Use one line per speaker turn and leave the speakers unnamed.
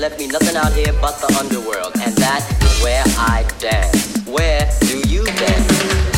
left me nothing out here but the underworld, and that is where I dance. Where do you dance?